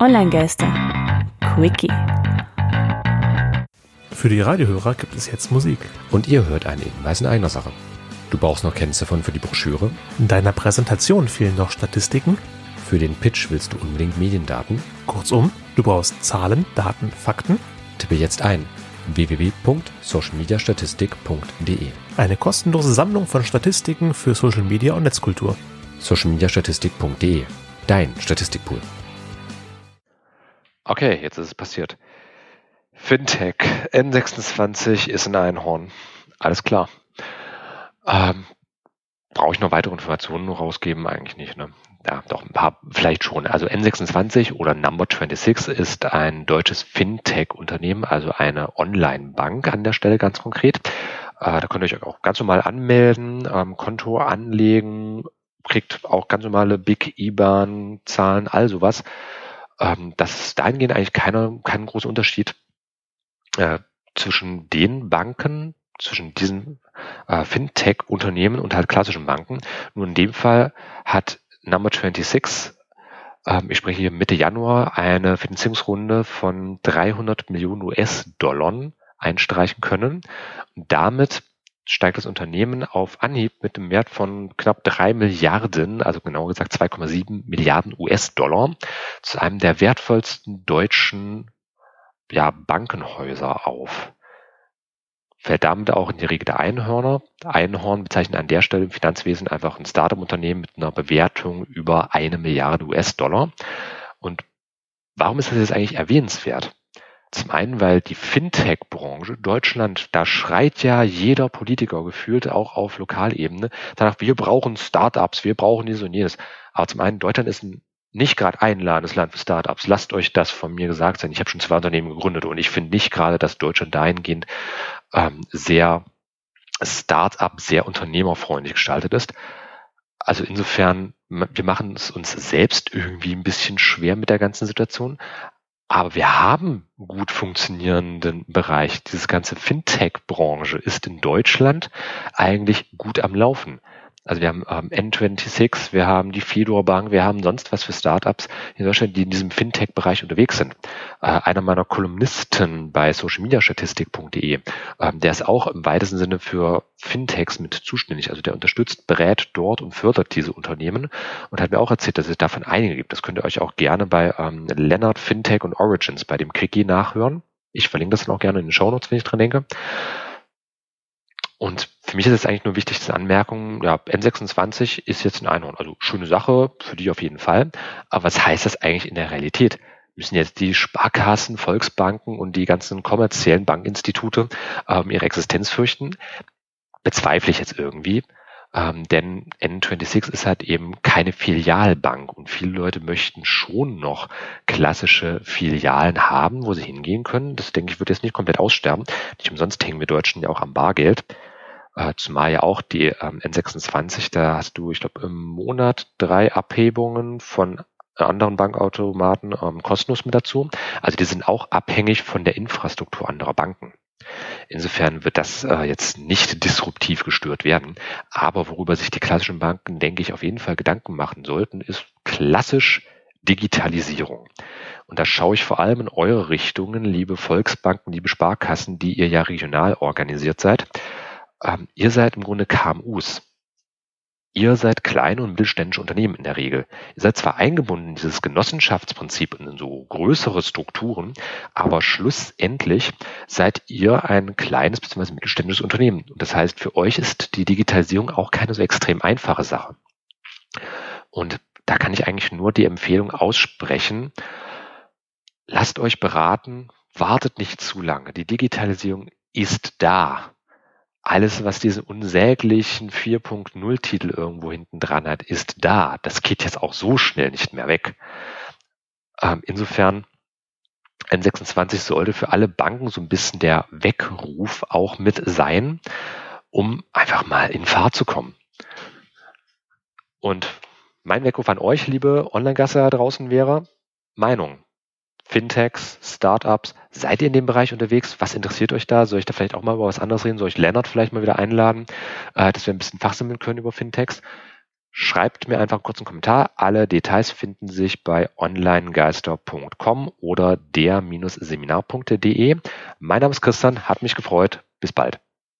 Online-Geister. Quickie. Für die Radiohörer gibt es jetzt Musik. Und ihr hört einen Hinweis in eigener Sache. Du brauchst noch Kennziffern für die Broschüre. In deiner Präsentation fehlen noch Statistiken. Für den Pitch willst du unbedingt Mediendaten. Kurzum, du brauchst Zahlen, Daten, Fakten. Tippe jetzt ein www.socialmediastatistik.de. Eine kostenlose Sammlung von Statistiken für Social Media und Netzkultur. Socialmediastatistik.de. Dein Statistikpool. Okay, jetzt ist es passiert. Fintech N26 ist ein Einhorn. Alles klar. Ähm, Brauche ich noch weitere Informationen rausgeben? Eigentlich nicht. Ne? Ja, doch ein paar vielleicht schon. Also N26 oder Number 26 ist ein deutsches Fintech-Unternehmen, also eine Online-Bank an der Stelle ganz konkret. Äh, da könnt ihr euch auch ganz normal anmelden, ähm, Konto anlegen, kriegt auch ganz normale Big IBAN-Zahlen, all sowas. Ähm, das ist dahingehend eigentlich keine, kein großer Unterschied äh, zwischen den Banken, zwischen diesen äh, Fintech-Unternehmen und halt klassischen Banken. Nur in dem Fall hat Number 26, ähm, ich spreche hier Mitte Januar, eine Finanzierungsrunde von 300 Millionen US-Dollar einstreichen können. Und damit steigt das Unternehmen auf Anhieb mit einem Wert von knapp drei Milliarden, also genauer gesagt 2,7 Milliarden US-Dollar, zu einem der wertvollsten deutschen ja, Bankenhäuser auf. Fällt damit auch in die Regel der Einhörner. Einhorn bezeichnet an der Stelle im Finanzwesen einfach ein Startup-Unternehmen mit einer Bewertung über eine Milliarde US-Dollar. Und warum ist das jetzt eigentlich erwähnenswert? Zum einen, weil die Fintech-Branche Deutschland, da schreit ja jeder Politiker gefühlt auch auf Lokalebene danach, wir brauchen Startups, wir brauchen dies und jenes. Aber zum einen, Deutschland ist ein nicht gerade einladendes Land für Startups. Lasst euch das von mir gesagt sein. Ich habe schon zwei Unternehmen gegründet und ich finde nicht gerade, dass Deutschland dahingehend ähm, sehr Startup, sehr unternehmerfreundlich gestaltet ist. Also insofern, wir machen es uns selbst irgendwie ein bisschen schwer mit der ganzen Situation. Aber wir haben gut funktionierenden Bereich. Dieses ganze Fintech-Branche ist in Deutschland eigentlich gut am Laufen. Also wir haben ähm, N26, wir haben die Fedor Bank, wir haben sonst was für Startups in Deutschland, die in diesem Fintech-Bereich unterwegs sind. Äh, einer meiner Kolumnisten bei socialmediastatistik.de, ähm, der ist auch im weitesten Sinne für Fintechs mit zuständig. Also der unterstützt, berät dort und fördert diese Unternehmen und hat mir auch erzählt, dass es davon einige gibt. Das könnt ihr euch auch gerne bei ähm, Leonard Fintech und Origins bei dem Quickie nachhören. Ich verlinke das dann auch gerne in den Show Notes, wenn ich dran denke. Und für mich ist es eigentlich nur wichtig, diese Anmerkung, ja, N26 ist jetzt ein Einhorn. Also schöne Sache, für die auf jeden Fall. Aber was heißt das eigentlich in der Realität? Müssen jetzt die Sparkassen, Volksbanken und die ganzen kommerziellen Bankinstitute ähm, ihre Existenz fürchten? Bezweifle ich jetzt irgendwie. Ähm, denn N26 ist halt eben keine Filialbank und viele Leute möchten schon noch klassische Filialen haben, wo sie hingehen können. Das denke ich wird jetzt nicht komplett aussterben. Nicht umsonst hängen wir Deutschen ja auch am Bargeld. Äh, zumal ja auch die ähm, N26, da hast du, ich glaube, im Monat drei Abhebungen von anderen Bankautomaten ähm, kostenlos mit dazu. Also die sind auch abhängig von der Infrastruktur anderer Banken. Insofern wird das äh, jetzt nicht disruptiv gestört werden. Aber worüber sich die klassischen Banken, denke ich, auf jeden Fall Gedanken machen sollten, ist klassisch Digitalisierung. Und da schaue ich vor allem in eure Richtungen, liebe Volksbanken, liebe Sparkassen, die ihr ja regional organisiert seid. Ähm, ihr seid im Grunde KMUs. Ihr seid kleine und mittelständische Unternehmen in der Regel. Ihr seid zwar eingebunden in dieses Genossenschaftsprinzip und in so größere Strukturen, aber schlussendlich seid ihr ein kleines bzw. mittelständisches Unternehmen. Und das heißt, für euch ist die Digitalisierung auch keine so extrem einfache Sache. Und da kann ich eigentlich nur die Empfehlung aussprechen, lasst euch beraten, wartet nicht zu lange. Die Digitalisierung ist da alles, was diesen unsäglichen 4.0-Titel irgendwo hinten dran hat, ist da. Das geht jetzt auch so schnell nicht mehr weg. Ähm, insofern, N26 sollte für alle Banken so ein bisschen der Weckruf auch mit sein, um einfach mal in Fahrt zu kommen. Und mein Weckruf an euch, liebe Online-Gasse da draußen wäre, Meinung. Fintechs, Startups. Seid ihr in dem Bereich unterwegs? Was interessiert euch da? Soll ich da vielleicht auch mal über was anderes reden? Soll ich Lennart vielleicht mal wieder einladen, äh, dass wir ein bisschen fachsimmeln können über Fintechs? Schreibt mir einfach einen kurzen Kommentar. Alle Details finden sich bei onlinegeister.com oder der-seminar.de. Mein Name ist Christian, hat mich gefreut. Bis bald.